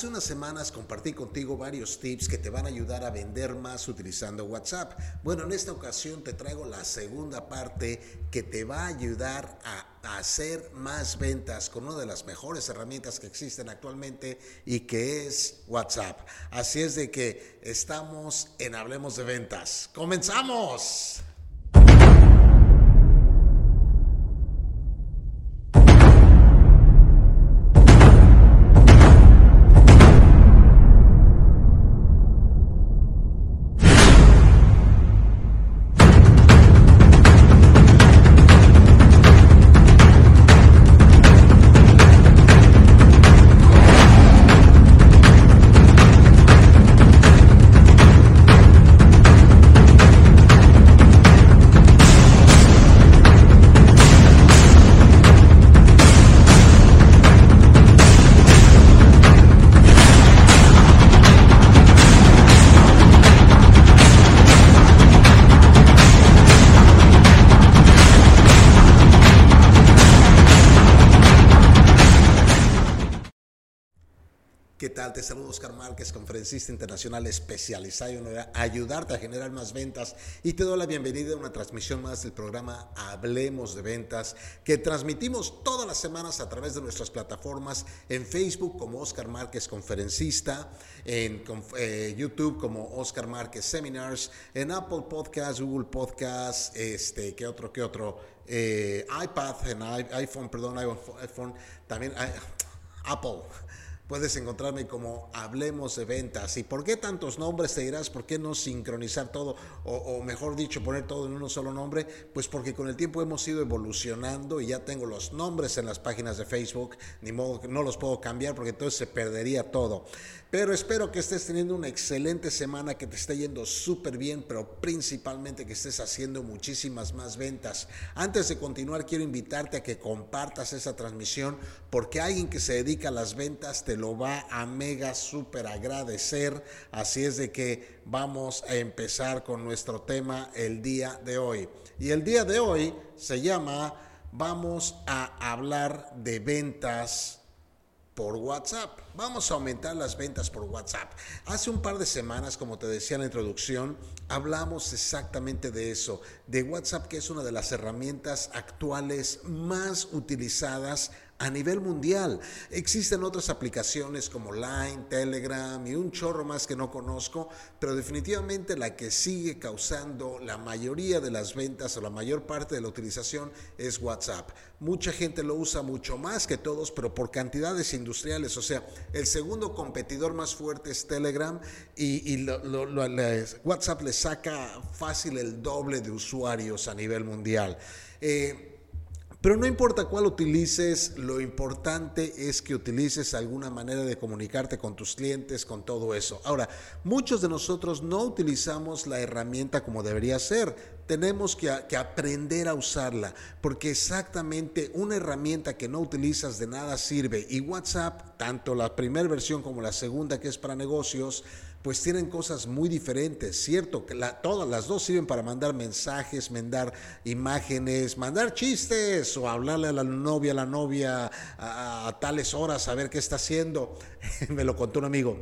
Hace unas semanas compartí contigo varios tips que te van a ayudar a vender más utilizando WhatsApp. Bueno, en esta ocasión te traigo la segunda parte que te va a ayudar a hacer más ventas con una de las mejores herramientas que existen actualmente y que es WhatsApp. Así es de que estamos en Hablemos de Ventas. ¡Comenzamos! Saludo Oscar Márquez, conferencista internacional especializado en ayudarte a generar más ventas y te doy la bienvenida a una transmisión más del programa Hablemos de Ventas que transmitimos todas las semanas a través de nuestras plataformas en Facebook como Oscar Márquez Conferencista, en eh, YouTube como Oscar Márquez Seminars, en Apple Podcasts, Google Podcasts, este, ¿qué otro, qué otro? Eh, iPad, en iPhone, perdón, iPhone, también Apple Puedes encontrarme como Hablemos de Ventas. ¿Y por qué tantos nombres? Te dirás, ¿por qué no sincronizar todo? O, mejor dicho, poner todo en un solo nombre. Pues porque con el tiempo hemos ido evolucionando y ya tengo los nombres en las páginas de Facebook. Ni modo no los puedo cambiar porque entonces se perdería todo. Pero espero que estés teniendo una excelente semana, que te esté yendo súper bien, pero principalmente que estés haciendo muchísimas más ventas. Antes de continuar, quiero invitarte a que compartas esa transmisión porque alguien que se dedica a las ventas te lo va a mega súper agradecer. Así es de que vamos a empezar con nuestro tema el día de hoy. Y el día de hoy se llama Vamos a hablar de ventas por WhatsApp. Vamos a aumentar las ventas por WhatsApp. Hace un par de semanas, como te decía en la introducción, hablamos exactamente de eso, de WhatsApp, que es una de las herramientas actuales más utilizadas a nivel mundial. Existen otras aplicaciones como Line, Telegram y un chorro más que no conozco, pero definitivamente la que sigue causando la mayoría de las ventas o la mayor parte de la utilización es WhatsApp. Mucha gente lo usa mucho más que todos, pero por cantidades industriales. O sea, el segundo competidor más fuerte es Telegram y, WhatsApp le saca fácil el doble de usuarios a nivel mundial. Eh, pero no importa cuál utilices, lo importante es que utilices alguna manera de comunicarte con tus clientes, con todo eso. Ahora, muchos de nosotros no utilizamos la herramienta como debería ser. Tenemos que, aprender a usarla, porque exactamente una herramienta que no utilizas de nada sirve. Y WhatsApp, tanto la primera versión como la segunda que es para negocios, pues tienen cosas muy diferentes, ¿cierto? Todas las dos sirven para mandar mensajes, mandar imágenes, mandar chistes o hablarle a la novia, a la novia a, tales horas a ver qué está haciendo. Me lo contó un amigo.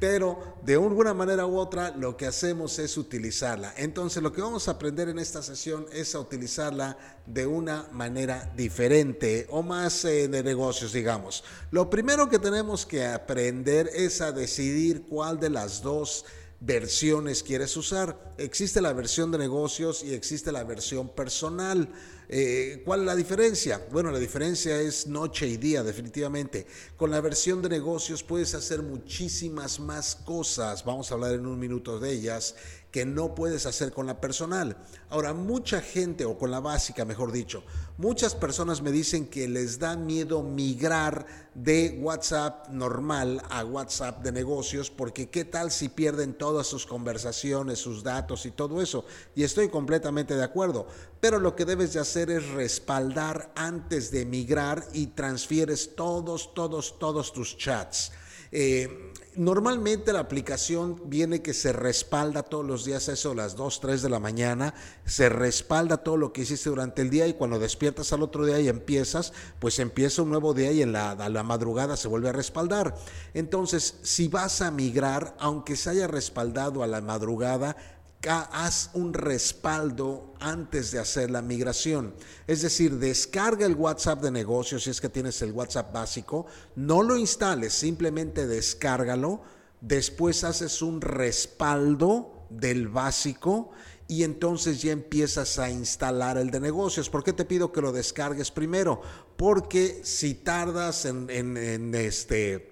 Pero de alguna manera u otra lo que hacemos es utilizarla. Entonces lo que vamos a aprender en esta sesión es a utilizarla de una manera diferente o más eh, de negocios, digamos. Lo primero que tenemos que aprender es a decidir cuál de las dos versiones quieres usar. Existe la versión de negocios y existe la versión personal. Eh, ¿Cuál es la diferencia? Bueno, la diferencia es noche y día, definitivamente. Con la versión de negocios puedes hacer muchísimas más cosas. Vamos a hablar en un minuto de ellas que no puedes hacer con la personal. Ahora, mucha gente, o con la básica, mejor dicho, muchas personas me dicen que les da miedo migrar de WhatsApp normal a WhatsApp de negocios, porque qué tal si pierden todas sus conversaciones, sus datos y todo eso. Y estoy completamente de acuerdo. Pero lo que debes de hacer es respaldar antes de migrar y transfieres todos, todos, todos tus chats. Eh, Normalmente la aplicación viene que se respalda todos los días, eso a las 2, 3 de la mañana, se respalda todo lo que hiciste durante el día y cuando despiertas al otro día y empiezas, pues empieza un nuevo día y en la, la madrugada se vuelve a respaldar. Entonces, si vas a migrar, aunque se haya respaldado a la madrugada, haz un respaldo antes de hacer la migración. Es decir, descarga el WhatsApp de negocios si es que tienes el WhatsApp básico, no lo instales, simplemente descárgalo, después haces un respaldo del básico y entonces ya empiezas a instalar el de negocios. ¿Por qué te pido que lo descargues primero? Porque si tardas en, este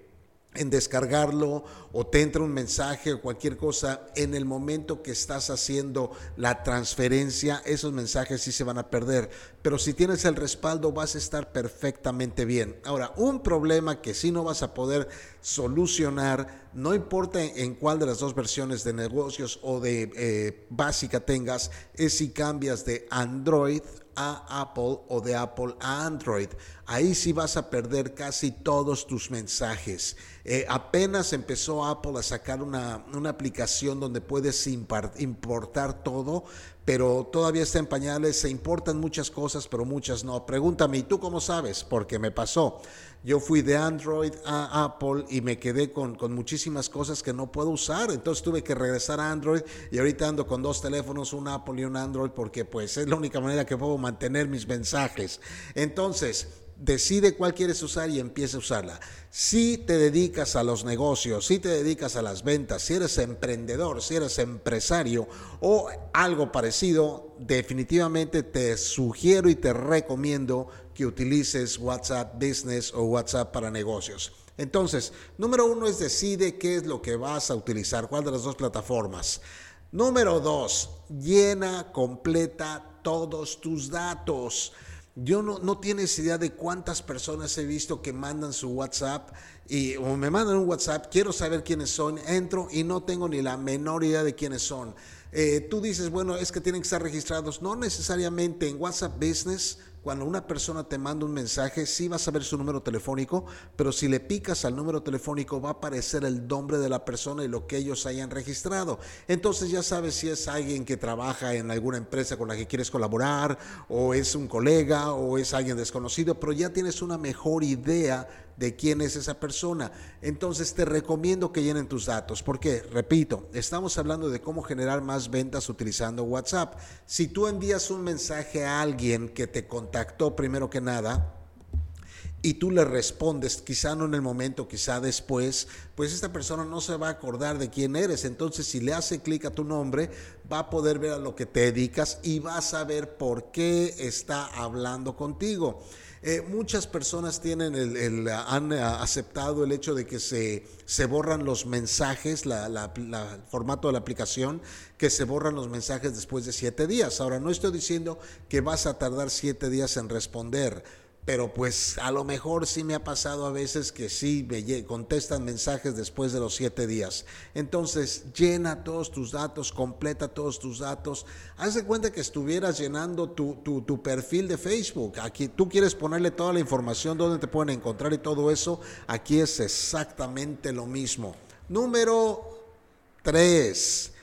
en descargarlo o te entra un mensaje o cualquier cosa en el momento que estás haciendo la transferencia, esos mensajes sí se van a perder. Pero si tienes el respaldo vas a estar perfectamente bien. Ahora, un problema que sí no vas a poder solucionar, no importa en cuál de las dos versiones de negocios o de eh, básica tengas, es si cambias de Android a Apple o de Apple a Android. Ahí sí vas a perder casi todos tus mensajes. Eh, apenas empezó Apple a sacar una, una aplicación donde puedes importar todo, pero todavía está en pañales, se importan muchas cosas, pero muchas no. Pregúntame, ¿y tú cómo sabes? Porque me pasó. Yo fui de Android a Apple y me quedé con, con, muchísimas cosas que no puedo usar. Entonces tuve que regresar a Android y ahorita ando con dos teléfonos, un Apple y un Android, porque pues es la única manera que puedo mantener mis mensajes. Entonces, decide cuál quieres usar y empieza a usarla. Si te dedicas a los negocios, si te dedicas a las ventas, si eres emprendedor, si eres empresario o algo parecido, definitivamente te sugiero y te recomiendo que utilices WhatsApp Business o WhatsApp para negocios. Entonces, número uno es decide qué es lo que vas a utilizar, cuál de las dos plataformas. Número dos, llena, completa todos tus datos. Yo no, no tienes idea de cuántas personas he visto que mandan su WhatsApp y o me mandan un WhatsApp, quiero saber quiénes son, entro y no tengo ni la menor idea de quiénes son. Eh, tú dices, bueno, es que tienen que estar registrados. No necesariamente en WhatsApp Business cuando una persona te manda un mensaje, sí vas a ver su número telefónico, pero si le picas al número telefónico va a aparecer el nombre de la persona y lo que ellos hayan registrado. Entonces ya sabes si es alguien que trabaja en alguna empresa con la que quieres colaborar, o es un colega, o es alguien desconocido, pero ya tienes una mejor idea de quién es esa persona. Entonces te recomiendo que llenen tus datos, porque, repito, estamos hablando de cómo generar más ventas utilizando WhatsApp. Si tú envías un mensaje a alguien que te contactó primero que nada, y tú le respondes, quizá no en el momento, quizá después, pues esta persona no se va a acordar de quién eres. Entonces, si le hace clic a tu nombre, va a poder ver a lo que te dedicas y va a saber por qué está hablando contigo. Eh, muchas personas tienen el, han eh, aceptado el hecho de que se, se borran los mensajes, el formato de la aplicación, que se borran los mensajes después de siete días. Ahora, no estoy diciendo que vas a tardar siete días en responder pero pues a lo mejor sí me ha pasado a veces que sí me contestan mensajes después de los siete días. Entonces, llena todos tus datos, completa todos tus datos. Haz de cuenta que estuvieras llenando tu, tu, perfil de Facebook. Aquí tú quieres ponerle toda la información, dónde te pueden encontrar y todo eso. Aquí es exactamente lo mismo. Número tres,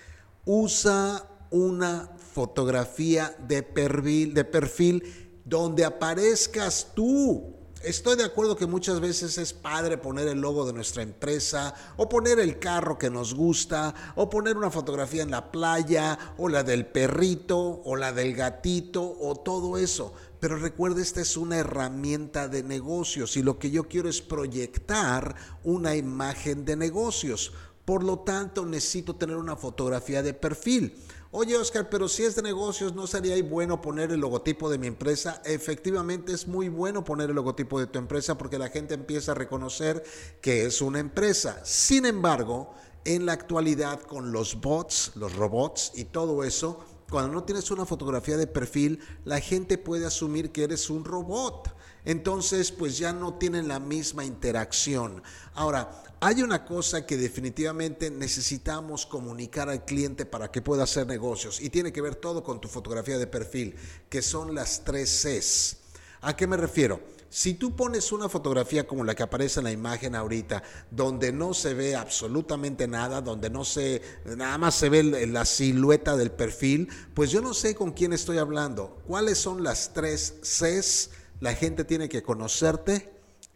usa una fotografía de perfil, de perfil donde aparezcas tú. Estoy de acuerdo que muchas veces es padre poner el logo de nuestra empresa o poner el carro que nos gusta o poner una fotografía en la playa o la del perrito o la del gatito o todo eso. Pero recuerde, esta es una herramienta de negocios y lo que yo quiero es proyectar una imagen de negocios. Por lo tanto, necesito tener una fotografía de perfil. Oye, Oscar, pero si es de negocios, ¿no sería bueno poner el logotipo de mi empresa? Efectivamente, es muy bueno poner el logotipo de tu empresa porque la gente empieza a reconocer que es una empresa. Sin embargo, en la actualidad, con los bots, los robots y todo eso, cuando no tienes una fotografía de perfil, la gente puede asumir que eres un robot. Entonces, pues ya no tienen la misma interacción. Ahora, hay una cosa que definitivamente necesitamos comunicar al cliente para que pueda hacer negocios y tiene que ver todo con tu fotografía de perfil, que son las tres Cs. ¿A qué me refiero? Si tú pones una fotografía como la que aparece en la imagen ahorita, donde no se ve absolutamente nada, donde no se, nada más se ve la silueta del perfil, pues yo no sé con quién estoy hablando. ¿Cuáles son las tres Cs? La gente tiene que conocerte,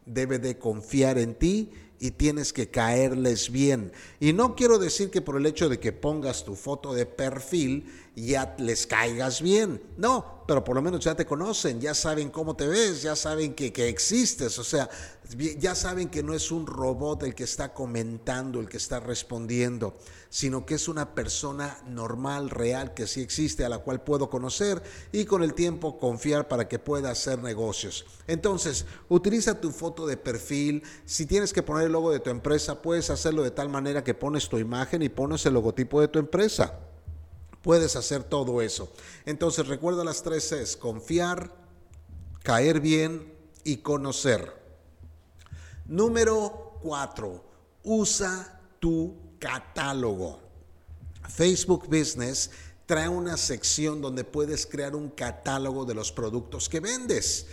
debe de confiar en ti y tienes que caerles bien. Y no quiero decir que por el hecho de que pongas tu foto de perfil ya les caigas bien. No, pero por lo menos ya te conocen, ya saben cómo te ves, ya saben que, que existes. O sea, ya saben que no es un robot el que está comentando, el que está respondiendo, sino que es una persona normal, real, que sí existe, a la cual puedo conocer y con el tiempo confiar para que pueda hacer negocios. Entonces, utiliza tu foto de perfil. Si tienes que poner el logo de tu empresa, puedes hacerlo de tal manera que pones tu imagen y pones el logotipo de tu empresa. Puedes hacer todo eso. Entonces, recuerda las tres Cs, confiar, caer bien y conocer. Número cuatro, usa tu catálogo. Facebook Business trae una sección donde puedes crear un catálogo de los productos que vendes.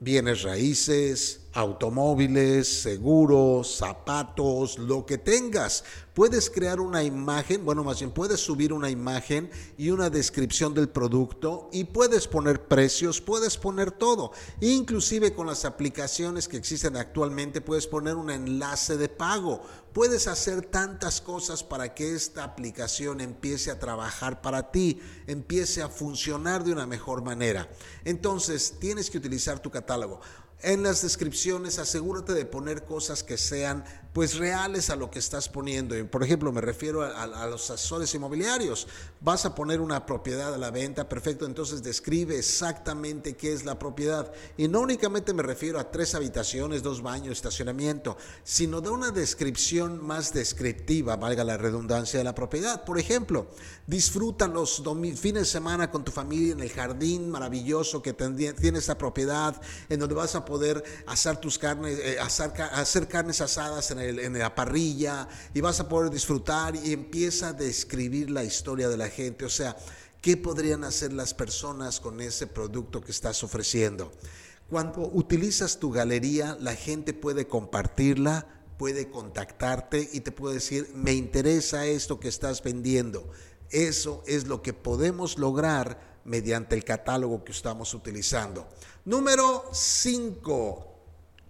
Bienes raíces, automóviles, seguros, zapatos, lo que tengas. Puedes crear una imagen, bueno, más bien puedes subir una imagen y una descripción del producto y puedes poner precios, puedes poner todo. Inclusive con las aplicaciones que existen actualmente puedes poner un enlace de pago. Puedes hacer tantas cosas para que esta aplicación empiece a trabajar para ti, empiece a funcionar de una mejor manera. Entonces, tienes que utilizar tu catálogo. En las descripciones asegúrate de poner cosas que sean pues reales a lo que estás poniendo. Por ejemplo, me refiero a, los asesores inmobiliarios. Vas a poner una propiedad a la venta, perfecto, entonces describe exactamente qué es la propiedad. Y no únicamente me refiero a tres habitaciones, dos baños, estacionamiento, sino de una descripción más descriptiva, valga la redundancia de la propiedad. Por ejemplo, disfruta los fines de semana con tu familia en el jardín maravilloso que tiene esta propiedad, en donde vas a poder hacer tus carnes, eh, hacer carnes asadas en en la parrilla y vas a poder disfrutar y empieza a describir la historia de la gente. O sea, ¿qué podrían hacer las personas con ese producto que estás ofreciendo? Cuando utilizas tu galería, la gente puede compartirla, puede contactarte y te puede decir, me interesa esto que estás vendiendo. Eso es lo que podemos lograr mediante el catálogo que estamos utilizando. Número 5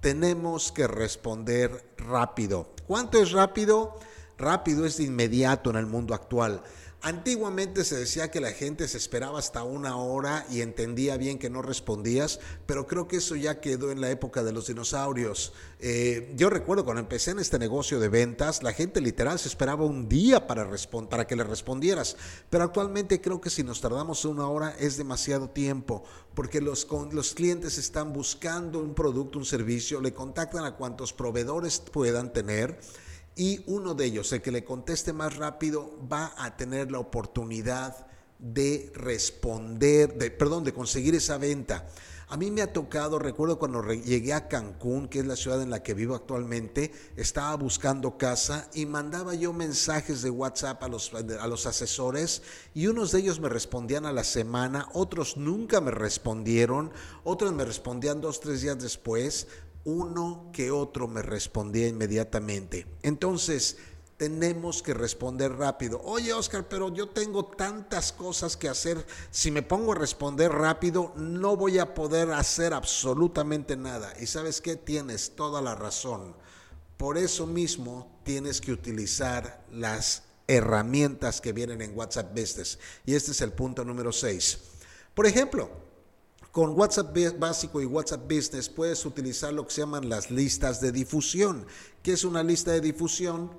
tenemos que responder rápido. ¿Cuánto es rápido? Rápido es inmediato en el mundo actual. Antiguamente se decía que la gente se esperaba hasta una hora y entendía bien que no respondías, pero creo que eso ya quedó en la época de los dinosaurios. Eh, yo recuerdo cuando empecé en este negocio de ventas, la gente literal se esperaba un día para, que le respondieras, pero actualmente creo que si nos tardamos una hora es demasiado tiempo, porque los, los clientes están buscando un producto, un servicio, le contactan a cuantos proveedores puedan tener y uno de ellos, el que le conteste más rápido, va a tener la oportunidad de responder, de, perdón, de conseguir esa venta. A mí me ha tocado, recuerdo cuando llegué a Cancún, que es la ciudad en la que vivo actualmente, estaba buscando casa y mandaba yo mensajes de WhatsApp a los, a los asesores y unos de ellos me respondían a la semana, otros nunca me respondieron, otros me respondían dos, tres días después, uno que otro me respondía inmediatamente. Entonces, tenemos que responder rápido. Oye, Oscar, pero yo tengo tantas cosas que hacer. Si me pongo a responder rápido, no voy a poder hacer absolutamente nada. Y sabes qué? Tienes toda la razón. Por eso mismo tienes que utilizar las herramientas que vienen en WhatsApp Business. Y este es el punto número 6. Por ejemplo, con WhatsApp básico y WhatsApp Business puedes utilizar lo que se llaman las listas de difusión. ¿Qué es una lista de difusión?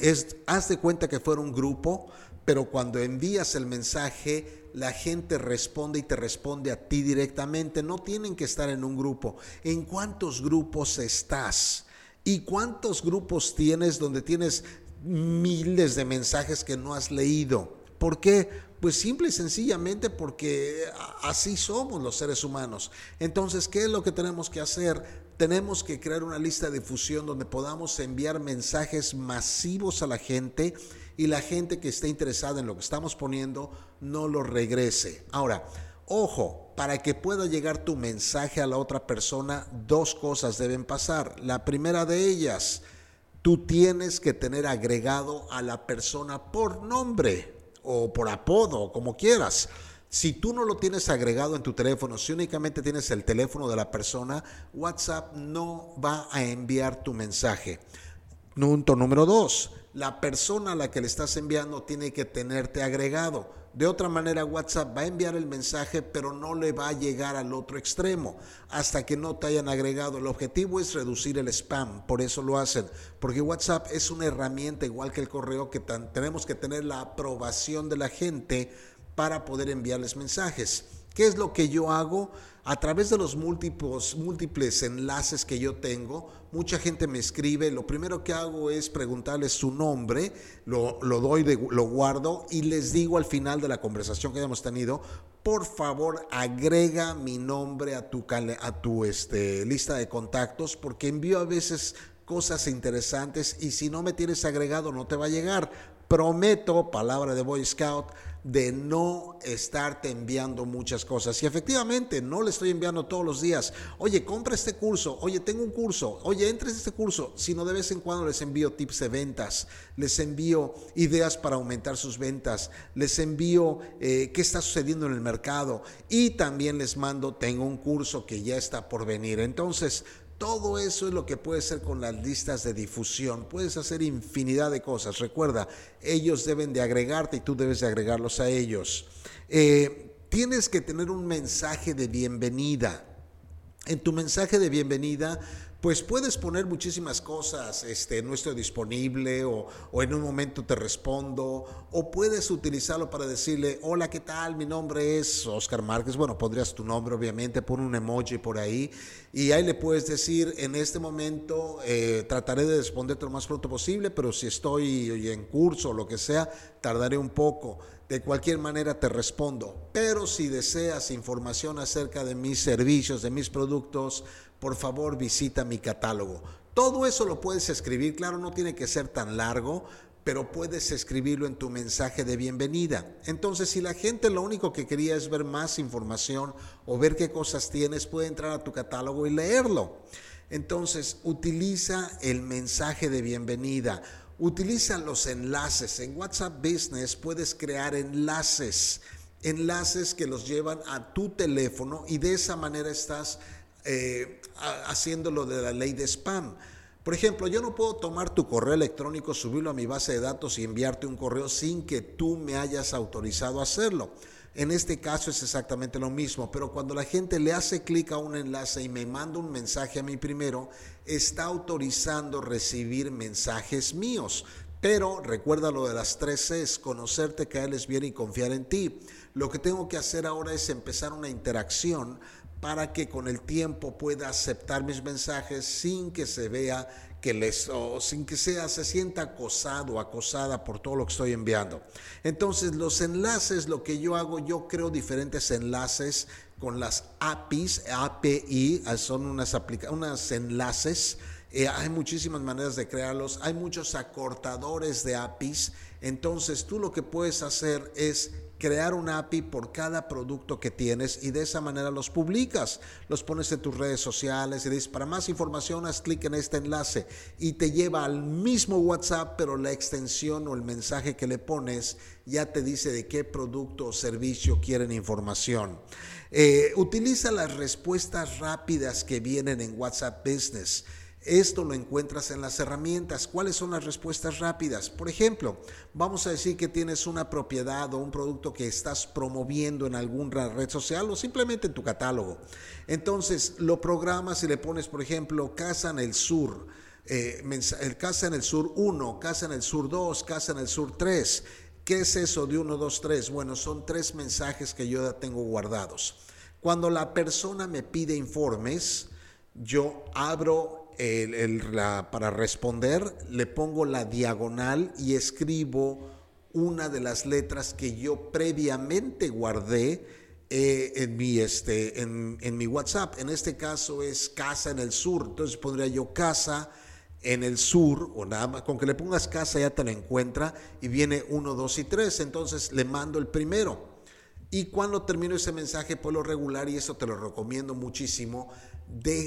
Es, haz de cuenta que fuera un grupo, pero cuando envías el mensaje, la gente responde y te responde a ti directamente. No tienen que estar en un grupo. ¿En cuántos grupos estás? ¿Y cuántos grupos tienes donde tienes miles de mensajes que no has leído? ¿Por qué? Pues simple y sencillamente porque así somos los seres humanos. Entonces, ¿qué es lo que tenemos que hacer? Tenemos que crear una lista de difusión donde podamos enviar mensajes masivos a la gente y la gente que esté interesada en lo que estamos poniendo no lo regrese. Ahora, Ojo, para que pueda llegar tu mensaje a la otra persona, dos cosas deben pasar. La primera de ellas, tú tienes que tener agregado a la persona por nombre o por apodo, como quieras. Si tú no lo tienes agregado en tu teléfono, si únicamente tienes el teléfono de la persona, WhatsApp no va a enviar tu mensaje. Punto número dos, la persona a la que le estás enviando tiene que tenerte agregado. De otra manera, WhatsApp va a enviar el mensaje, pero no le va a llegar al otro extremo hasta que no te hayan agregado. El objetivo es reducir el spam, por eso lo hacen, porque WhatsApp es una herramienta igual que el correo que tenemos que tener la aprobación de la gente para poder enviarles mensajes. ¿Qué es lo que yo hago? A través de los múltiples, enlaces que yo tengo, mucha gente me escribe, lo primero que hago es preguntarles su nombre, lo, doy, de, lo guardo y les digo al final de la conversación que hemos tenido, por favor agrega mi nombre a tu, a tu este, lista de contactos porque envío a veces cosas interesantes y si no me tienes agregado no te va a llegar. Prometo, palabra de Boy Scout, de no estarte enviando muchas cosas. Y efectivamente, no le estoy enviando todos los días, oye, compra este curso, oye, tengo un curso, oye, entres este curso, sino de vez en cuando les envío tips de ventas, les envío ideas para aumentar sus ventas, les envío eh, qué está sucediendo en el mercado. Y también les mando, tengo un curso que ya está por venir. Entonces, todo eso es lo que puedes hacer con las listas de difusión. Puedes hacer infinidad de cosas. Recuerda, ellos deben de agregarte y tú debes de agregarlos a ellos. Eh, tienes que tener un mensaje de bienvenida. En tu mensaje de bienvenida pues puedes poner muchísimas cosas, este, no estoy disponible o, en un momento te respondo, o puedes utilizarlo para decirle, hola, ¿qué tal? Mi nombre es Oscar Márquez. Bueno, pondrías tu nombre, obviamente, pon un emoji por ahí y ahí le puedes decir, en este momento eh, trataré de responderte lo más pronto posible, pero si estoy en curso o lo que sea, tardaré un poco. De cualquier manera te respondo. Pero si deseas información acerca de mis servicios, de mis productos, por favor visita mi catálogo. Todo eso lo puedes escribir, claro, no tiene que ser tan largo, pero puedes escribirlo en tu mensaje de bienvenida. Entonces, si la gente lo único que quería es ver más información o ver qué cosas tienes, puede entrar a tu catálogo y leerlo. Entonces, utiliza el mensaje de bienvenida. Utiliza los enlaces. En WhatsApp Business puedes crear enlaces, enlaces que los llevan a tu teléfono y de esa manera estás eh, haciéndolo de la ley de spam. Por ejemplo, yo no puedo tomar tu correo electrónico, subirlo a mi base de datos y enviarte un correo sin que tú me hayas autorizado a hacerlo. En este caso es exactamente lo mismo, pero cuando la gente le hace clic a un enlace y me manda un mensaje a mí primero, está autorizando recibir mensajes míos. Pero recuerda lo de las tres Cs, conocerte, caerles bien y confiar en ti. Lo que tengo que hacer ahora es empezar una interacción para que con el tiempo pueda aceptar mis mensajes sin que se vea que les, o sin que sea, se sienta acosado acosada por todo lo que estoy enviando. Entonces, los enlaces, lo que yo hago, yo creo diferentes enlaces con las APIs, API, son unas, unas enlaces. Eh, hay muchísimas maneras de crearlos, hay muchos acortadores de APIs. Entonces, tú lo que puedes hacer es crear una API por cada producto que tienes y de esa manera los publicas, los pones en tus redes sociales y dices, para más información haz clic en este enlace y te lleva al mismo WhatsApp, pero la extensión o el mensaje que le pones ya te dice de qué producto o servicio quieren información. Eh, utiliza las respuestas rápidas que vienen en WhatsApp Business. Esto lo encuentras en las herramientas. ¿Cuáles son las respuestas rápidas? Por ejemplo, vamos a decir que tienes una propiedad o un producto que estás promoviendo en alguna red social o simplemente en tu catálogo. Entonces lo programas y le pones, por ejemplo, Casa en el Sur. Eh, casa en el Sur 1, Casa en el Sur 2, Casa en el Sur 3. ¿Qué es eso de 1, 2, 3? Bueno, son tres mensajes que yo tengo guardados. Cuando la persona me pide informes, yo abro para responder, le pongo la diagonal y escribo una de las letras que yo previamente guardé eh, en, mi, este, en, en mi WhatsApp. En este caso es casa en el sur, entonces pondría yo casa en el sur, o nada más, con que le pongas casa ya te la encuentra y viene uno, dos y tres, entonces le mando el primero. Y cuando termino ese mensaje por lo regular, y eso te lo recomiendo muchísimo,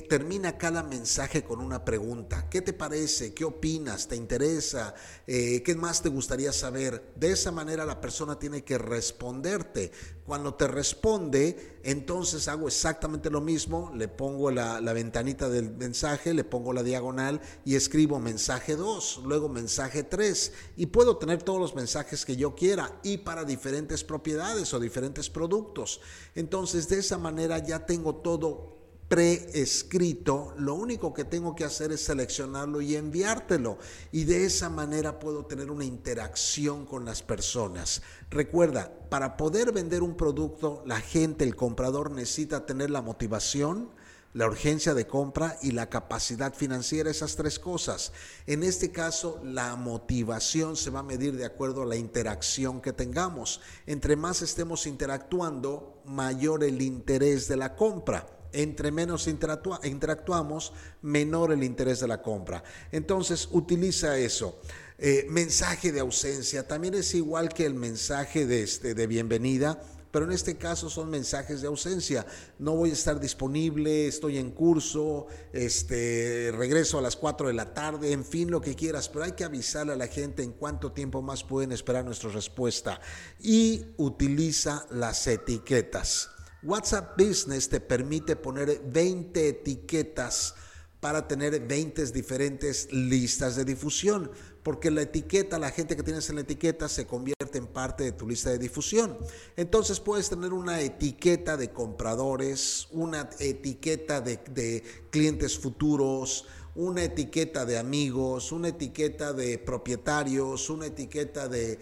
termina cada mensaje con una pregunta. ¿Qué te parece? ¿Qué opinas? ¿Te interesa? Eh, ¿Qué más te gustaría saber? De esa manera la persona tiene que responderte. Cuando te responde, entonces hago exactamente lo mismo. Le pongo la, la ventanita del mensaje, le pongo la diagonal y escribo mensaje 2, luego mensaje 3. Y puedo tener todos los mensajes que yo quiera y para diferentes propiedades o diferentes productos. Entonces de esa manera ya tengo todo preescrito, lo único que tengo que hacer es seleccionarlo y enviártelo. Y de esa manera puedo tener una interacción con las personas. Recuerda, para poder vender un producto, la gente, el comprador necesita tener la motivación, la urgencia de compra y la capacidad financiera, esas tres cosas. En este caso, la motivación se va a medir de acuerdo a la interacción que tengamos. Entre más estemos interactuando, mayor el interés de la compra entre menos interactuamos, menor el interés de la compra. Entonces, utiliza eso. Eh, mensaje de ausencia también es igual que el mensaje de, este, de bienvenida, pero en este caso son mensajes de ausencia. No voy a estar disponible, estoy en curso, este, regreso a las 4 de la tarde, en fin, lo que quieras, pero hay que avisarle a la gente en cuánto tiempo más pueden esperar nuestra respuesta. Y utiliza las etiquetas. WhatsApp Business te permite poner 20 etiquetas para tener 20 diferentes listas de difusión, porque la etiqueta, la gente que tienes en la etiqueta se convierte en parte de tu lista de difusión. Entonces puedes tener una etiqueta de compradores, una etiqueta de, de clientes futuros, una etiqueta de amigos, una etiqueta de propietarios, una etiqueta de,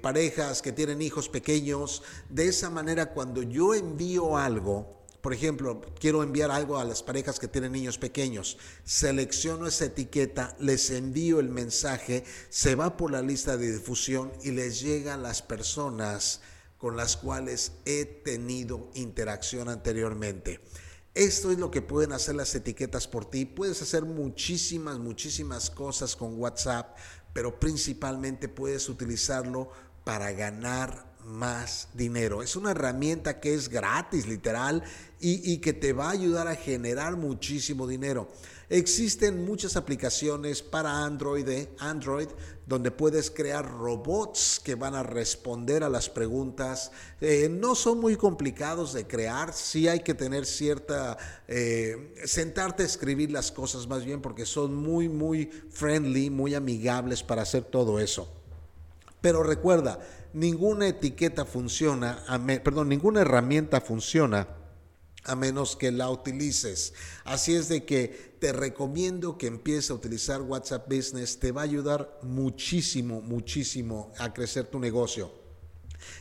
parejas que tienen hijos pequeños. De esa manera, cuando yo envío algo, por ejemplo, quiero enviar algo a las parejas que tienen niños pequeños. Selecciono esa etiqueta, les envío el mensaje, se va por la lista de difusión y les llega a las personas con las cuales he tenido interacción anteriormente. Esto es lo que pueden hacer las etiquetas por ti. Puedes hacer muchísimas, muchísimas cosas con WhatsApp, pero principalmente puedes utilizarlo para ganar más dinero. Es una herramienta que es gratis, literal, y, y que te va a ayudar a generar muchísimo dinero. Existen muchas aplicaciones para Android, eh, Android donde puedes crear robots que van a responder a las preguntas. Eh, no son muy complicados de crear, sí hay que tener cierta, eh, sentarte a escribir las cosas más bien porque son muy, muy friendly, muy amigables para hacer todo eso. Pero recuerda, ninguna etiqueta funciona, perdón, ninguna herramienta funciona a menos que la utilices. Así es de que te recomiendo que empieces a utilizar WhatsApp Business, te va a ayudar muchísimo, muchísimo a crecer tu negocio.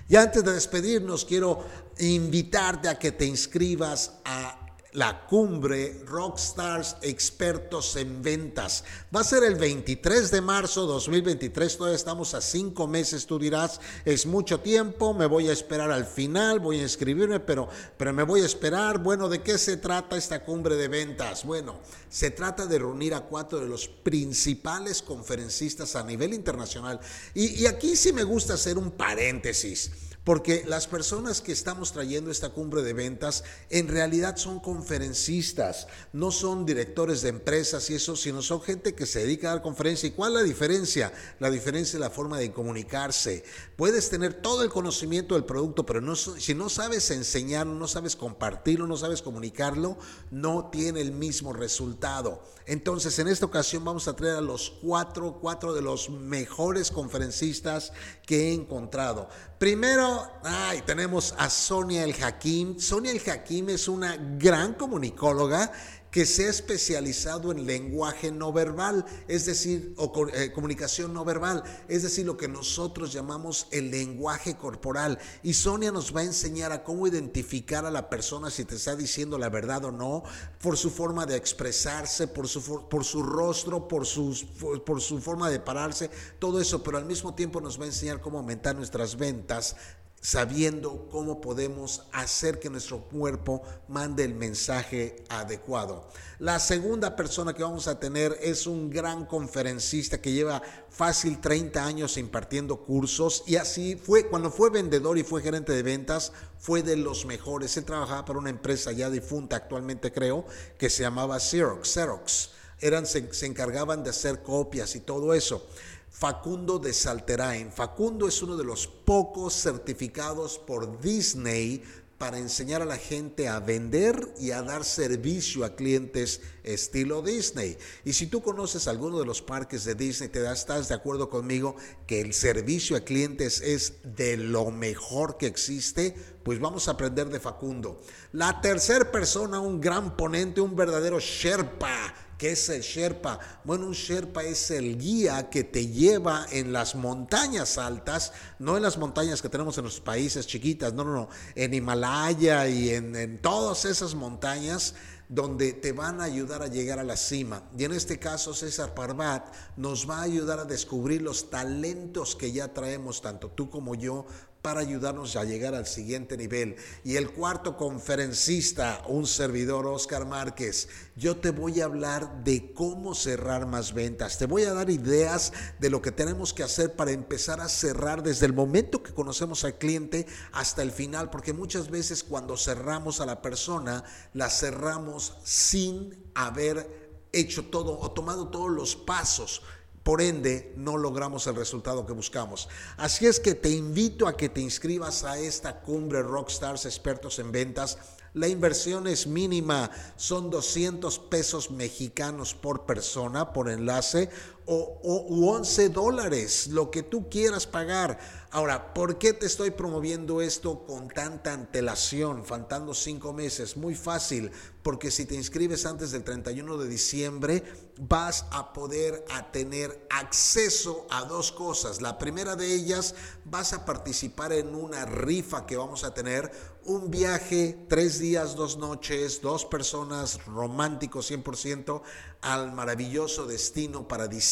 Y antes de despedirnos, quiero invitarte a que te inscribas a la cumbre Rockstars Expertos en Ventas. Va a ser el 23 de marzo 2023, todavía estamos a cinco meses, tú dirás, es mucho tiempo, me voy a esperar al final, voy a inscribirme, pero, pero me voy a esperar. Bueno, ¿de qué se trata esta cumbre de ventas? Bueno, se trata de reunir a cuatro de los principales conferencistas a nivel internacional. Y, y aquí sí me gusta hacer un paréntesis. Porque las personas que estamos trayendo esta cumbre de ventas en realidad son conferencistas, no son directores de empresas y eso, sino son gente que se dedica a dar conferencia. ¿Y cuál es la diferencia? La diferencia es la forma de comunicarse. Puedes tener todo el conocimiento del producto, pero si no sabes enseñarlo, no sabes compartirlo, no sabes comunicarlo, no tiene el mismo resultado. Entonces, en esta ocasión vamos a traer a los cuatro, cuatro de los mejores conferencistas que he encontrado. Primero, ay, tenemos a Sonia El Hakim. Sonia El Hakim es una gran comunicóloga que se ha especializado en lenguaje no verbal, es decir, o eh, comunicación no verbal, es decir, lo que nosotros llamamos el lenguaje corporal. Y Sonia nos va a enseñar a cómo identificar a la persona si te está diciendo la verdad o no, por su forma de expresarse, por su, por su rostro, por, sus, por su forma de pararse, todo eso, pero al mismo tiempo nos va a enseñar cómo aumentar nuestras ventas sabiendo cómo podemos hacer que nuestro cuerpo mande el mensaje adecuado. La segunda persona que vamos a tener es un gran conferencista que lleva fácil 30 años impartiendo cursos y así fue, cuando fue vendedor y fue gerente de ventas, fue de los mejores. Él trabajaba para una empresa ya difunta actualmente creo, que se llamaba Xerox. Xerox. Eran, se, se encargaban de hacer copias y todo eso. Facundo de Salterain. Facundo es uno de los pocos certificados por Disney para enseñar a la gente a vender y a dar servicio a clientes estilo Disney. Y si tú conoces alguno de los parques de Disney, te estás de acuerdo conmigo que el servicio a clientes es de lo mejor que existe, pues vamos a aprender de Facundo. La tercera persona, un gran ponente, un verdadero Sherpa ¿Qué es el Sherpa? Bueno, un Sherpa es el guía que te lleva en las montañas altas, no en las montañas que tenemos en los países chiquitas, no, no, no, en Himalaya y en, todas esas montañas donde te van a ayudar a llegar a la cima. Y en este caso César Parvat nos va a ayudar a descubrir los talentos que ya traemos, tanto tú como yo, para ayudarnos a llegar al siguiente nivel. Y el cuarto conferencista, un servidor, Oscar Márquez, yo te voy a hablar de cómo cerrar más ventas. Te voy a dar ideas de lo que tenemos que hacer para empezar a cerrar desde el momento que conocemos al cliente hasta el final, porque muchas veces cuando cerramos a la persona, la cerramos sin haber hecho todo o tomado todos los pasos por ende, no logramos el resultado que buscamos. Así es que te invito a que te inscribas a esta cumbre Rockstars expertos en ventas. La inversión es mínima, son 200 pesos mexicanos por persona, por enlace, o, o 11 dólares, lo que tú quieras pagar. Ahora, ¿por qué te estoy promoviendo esto con tanta antelación, faltando cinco meses? Muy fácil, porque si te inscribes antes del 31 de diciembre, vas a poder a tener acceso a dos cosas. La primera de ellas, vas a participar en una rifa que vamos a tener, un viaje, tres días, dos noches, dos personas, romántico 100%, al maravilloso destino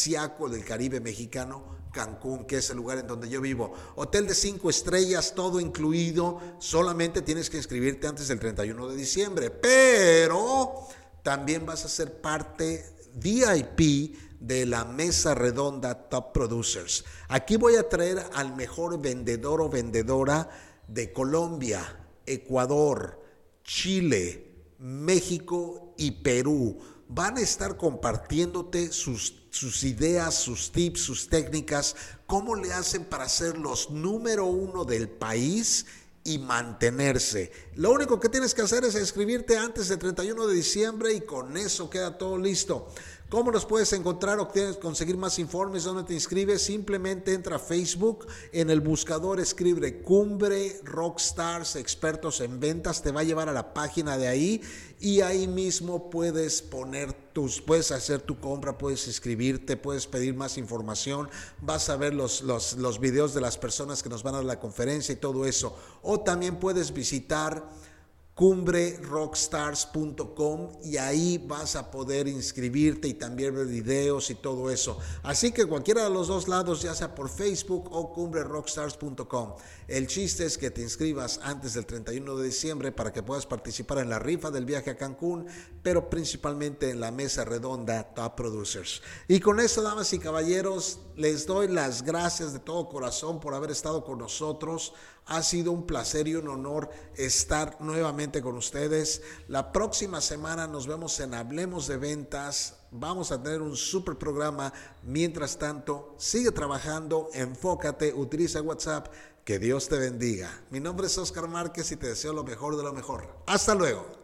del Caribe mexicano Cancún, que es el lugar en donde yo vivo. Hotel de cinco estrellas, todo incluido. Solamente tienes que inscribirte antes del 31 de diciembre. Pero también vas a ser parte VIP de la mesa redonda Top Producers. Aquí voy a traer al mejor vendedor o vendedora de Colombia, Ecuador, Chile, México y Perú. Van a estar compartiéndote sus sus ideas, sus tips, sus técnicas, cómo le hacen para ser los número uno del país y mantenerse. Lo único que tienes que hacer es escribirte antes del 31 de diciembre y con eso queda todo listo. ¿Cómo nos puedes encontrar o conseguir más informes? ¿Dónde te inscribes? Simplemente entra a Facebook, en el buscador escribe Cumbre Rockstars Expertos en Ventas, te va a llevar a la página de ahí y ahí mismo puedes poner tus, puedes hacer tu compra, puedes inscribirte, puedes pedir más información, vas a ver los, los, los videos de las personas que nos van a la conferencia y todo eso. O también puedes visitar cumbrerockstars.com y ahí vas a poder inscribirte y también ver videos y todo eso. Así que cualquiera de los dos lados, ya sea por Facebook o cumbrerockstars.com. El chiste es que te inscribas antes del 31 de diciembre para que puedas participar en la rifa del viaje a Cancún, pero principalmente en la mesa redonda Top Producers. Y con eso, damas y caballeros, les doy las gracias de todo corazón por haber estado con nosotros. Ha sido un placer y un honor estar nuevamente con ustedes. La próxima semana nos vemos en Hablemos de Ventas. Vamos a tener un super programa. Mientras tanto, sigue trabajando, enfócate, utiliza WhatsApp. Que Dios te bendiga. Mi nombre es Oscar Márquez y te deseo lo mejor de lo mejor. Hasta luego.